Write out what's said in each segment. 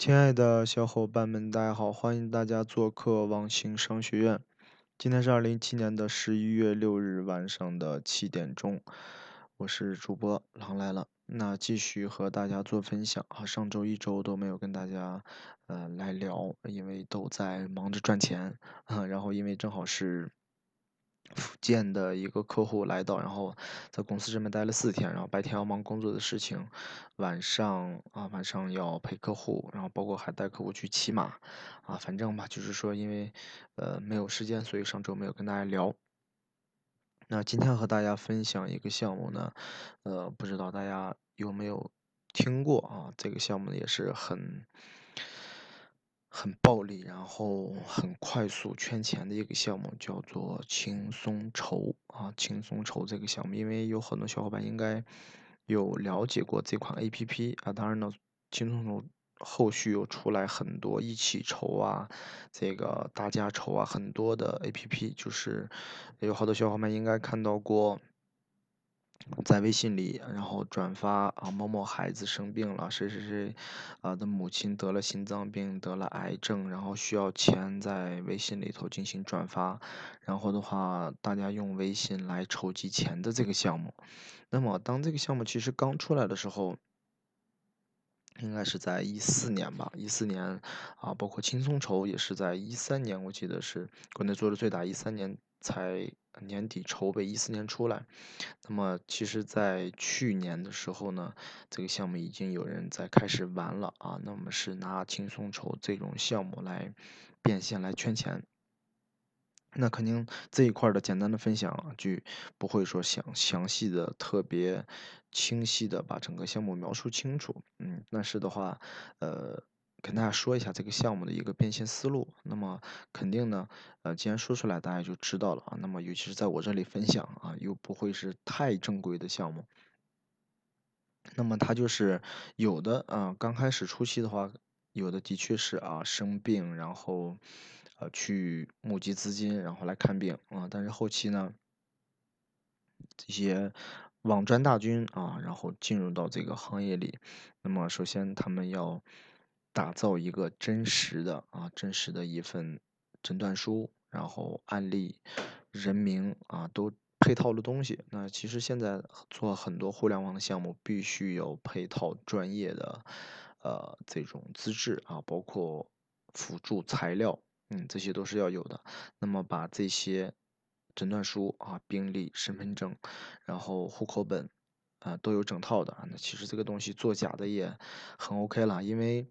亲爱的小伙伴们，大家好！欢迎大家做客网星商学院。今天是二零一七年的十一月六日晚上的七点钟，我是主播狼来了。那继续和大家做分享啊，上周一周都没有跟大家呃来聊，因为都在忙着赚钱啊。然后因为正好是。福建的一个客户来到，然后在公司这边待了四天，然后白天要忙工作的事情，晚上啊晚上要陪客户，然后包括还带客户去骑马，啊反正吧就是说因为呃没有时间，所以上周没有跟大家聊。那今天和大家分享一个项目呢，呃不知道大家有没有听过啊？这个项目也是很。很暴力，然后很快速圈钱的一个项目，叫做轻松筹啊，轻松筹这个项目，因为有很多小伙伴应该有了解过这款 A P P 啊，当然呢，轻松筹后续又出来很多一起筹啊，这个大家筹啊，很多的 A P P，就是有好多小伙伴应该看到过。在微信里，然后转发啊，某某孩子生病了，谁谁谁啊的母亲得了心脏病，得了癌症，然后需要钱，在微信里头进行转发，然后的话，大家用微信来筹集钱的这个项目。那么，当这个项目其实刚出来的时候，应该是在一四年吧，一四年啊，包括轻松筹也是在一三年，我记得是国内做的最大，一三年才年底筹备，一四年出来。那么其实，在去年的时候呢，这个项目已经有人在开始玩了啊。那么是拿轻松筹这种项目来变现来圈钱。那肯定这一块的简单的分享就不会说详详细的、特别清晰的把整个项目描述清楚。嗯，但是的话，呃，跟大家说一下这个项目的一个变现思路。那么肯定呢，呃，既然说出来，大家就知道了啊。那么尤其是在我这里分享啊，又不会是太正规的项目。那么它就是有的啊，刚开始初期的话，有的的确是啊生病，然后。呃，去募集资金，然后来看病啊。但是后期呢，这些网赚大军啊，然后进入到这个行业里。那么，首先他们要打造一个真实的啊，真实的一份诊断书，然后案例、人名啊，都配套的东西。那其实现在做很多互联网的项目，必须有配套专业的呃这种资质啊，包括辅助材料。嗯，这些都是要有的。那么把这些诊断书啊、病历、身份证，然后户口本啊都有整套的。那其实这个东西做假的也很 OK 了，因为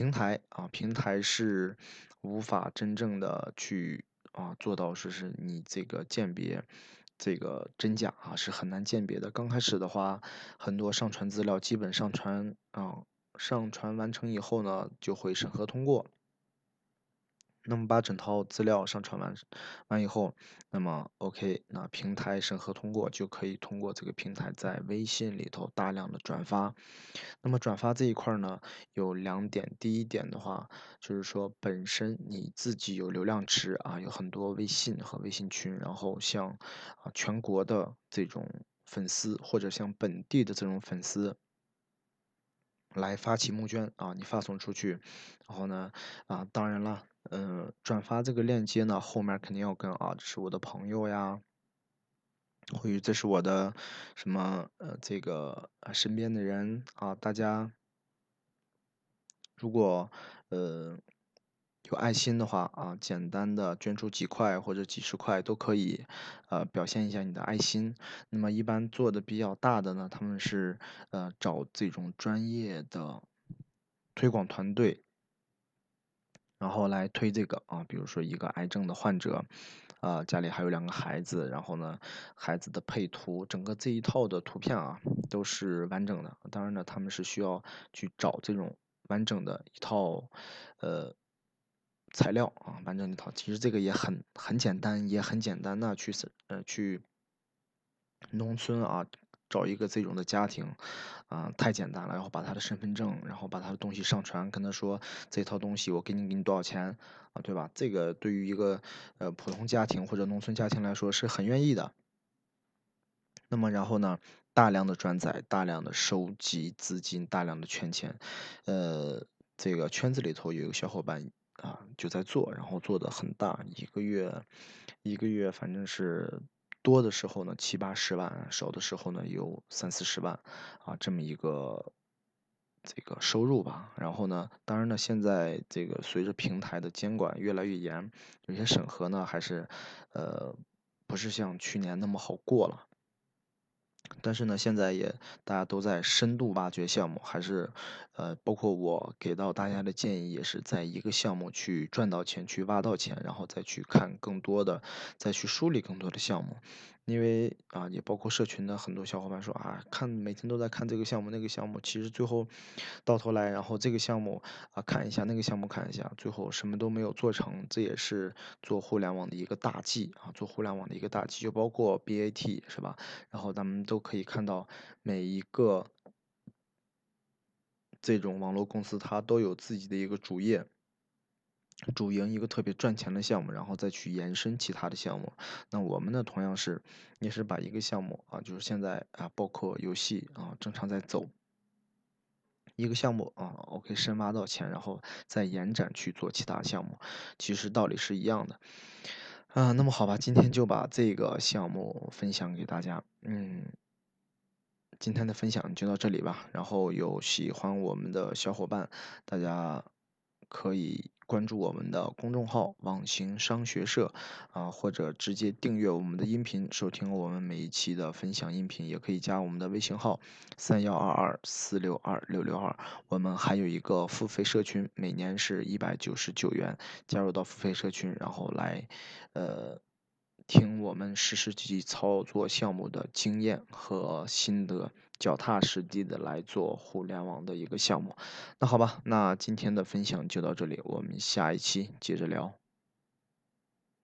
平台啊，平台是无法真正的去啊做到说是你这个鉴别这个真假啊，是很难鉴别的。刚开始的话，很多上传资料基本上传啊，上传完成以后呢，就会审核通过。那么把整套资料上传完完以后，那么 OK，那平台审核通过就可以通过这个平台在微信里头大量的转发。那么转发这一块呢，有两点。第一点的话，就是说本身你自己有流量池啊，有很多微信和微信群，然后像啊全国的这种粉丝或者像本地的这种粉丝。来发起募捐啊，你发送出去，然后呢，啊，当然了，嗯，转发这个链接呢，后面肯定要跟啊，这是我的朋友呀，或者这是我的什么呃，这个身边的人啊，大家如果呃。有爱心的话啊，简单的捐出几块或者几十块都可以，呃，表现一下你的爱心。那么一般做的比较大的呢，他们是呃找这种专业的推广团队，然后来推这个啊，比如说一个癌症的患者，啊家里还有两个孩子，然后呢孩子的配图，整个这一套的图片啊都是完整的。当然呢，他们是需要去找这种完整的一套，呃。材料啊，完整一套，其实这个也很很简单，也很简单的去呃去农村啊找一个这种的家庭啊太简单了，然后把他的身份证，然后把他的东西上传，跟他说这套东西我给你给你多少钱啊，对吧？这个对于一个呃普通家庭或者农村家庭来说是很愿意的。那么然后呢，大量的转载，大量的收集资金，大量的圈钱。呃，这个圈子里头有一个小伙伴啊，就在做，然后做的很大，一个月一个月反正是多的时候呢七八十万，少的时候呢有三四十万啊，这么一个。这个收入吧，然后呢，当然呢，现在这个随着平台的监管越来越严，有些审核呢还是，呃，不是像去年那么好过了。但是呢，现在也大家都在深度挖掘项目，还是，呃，包括我给到大家的建议，也是在一个项目去赚到钱，去挖到钱，然后再去看更多的，再去梳理更多的项目。因为啊，也包括社群的很多小伙伴说啊，看每天都在看这个项目那个项目，其实最后到头来，然后这个项目啊看一下，那个项目看一下，最后什么都没有做成。这也是做互联网的一个大忌啊，做互联网的一个大忌，就包括 BAT 是吧？然后咱们都可以看到每一个这种网络公司，它都有自己的一个主业。主营一个特别赚钱的项目，然后再去延伸其他的项目。那我们呢，同样是也是把一个项目啊，就是现在啊，包括游戏啊，正常在走一个项目啊，OK，深挖到钱，然后再延展去做其他项目，其实道理是一样的。啊，那么好吧，今天就把这个项目分享给大家。嗯，今天的分享就到这里吧。然后有喜欢我们的小伙伴，大家可以。关注我们的公众号“网行商学社”，啊，或者直接订阅我们的音频，收听我们每一期的分享音频，也可以加我们的微信号三幺二二四六二六六二。我们还有一个付费社群，每年是一百九十九元，加入到付费社群，然后来，呃。听我们实实际际操作项目的经验和心得，脚踏实地的来做互联网的一个项目。那好吧，那今天的分享就到这里，我们下一期接着聊。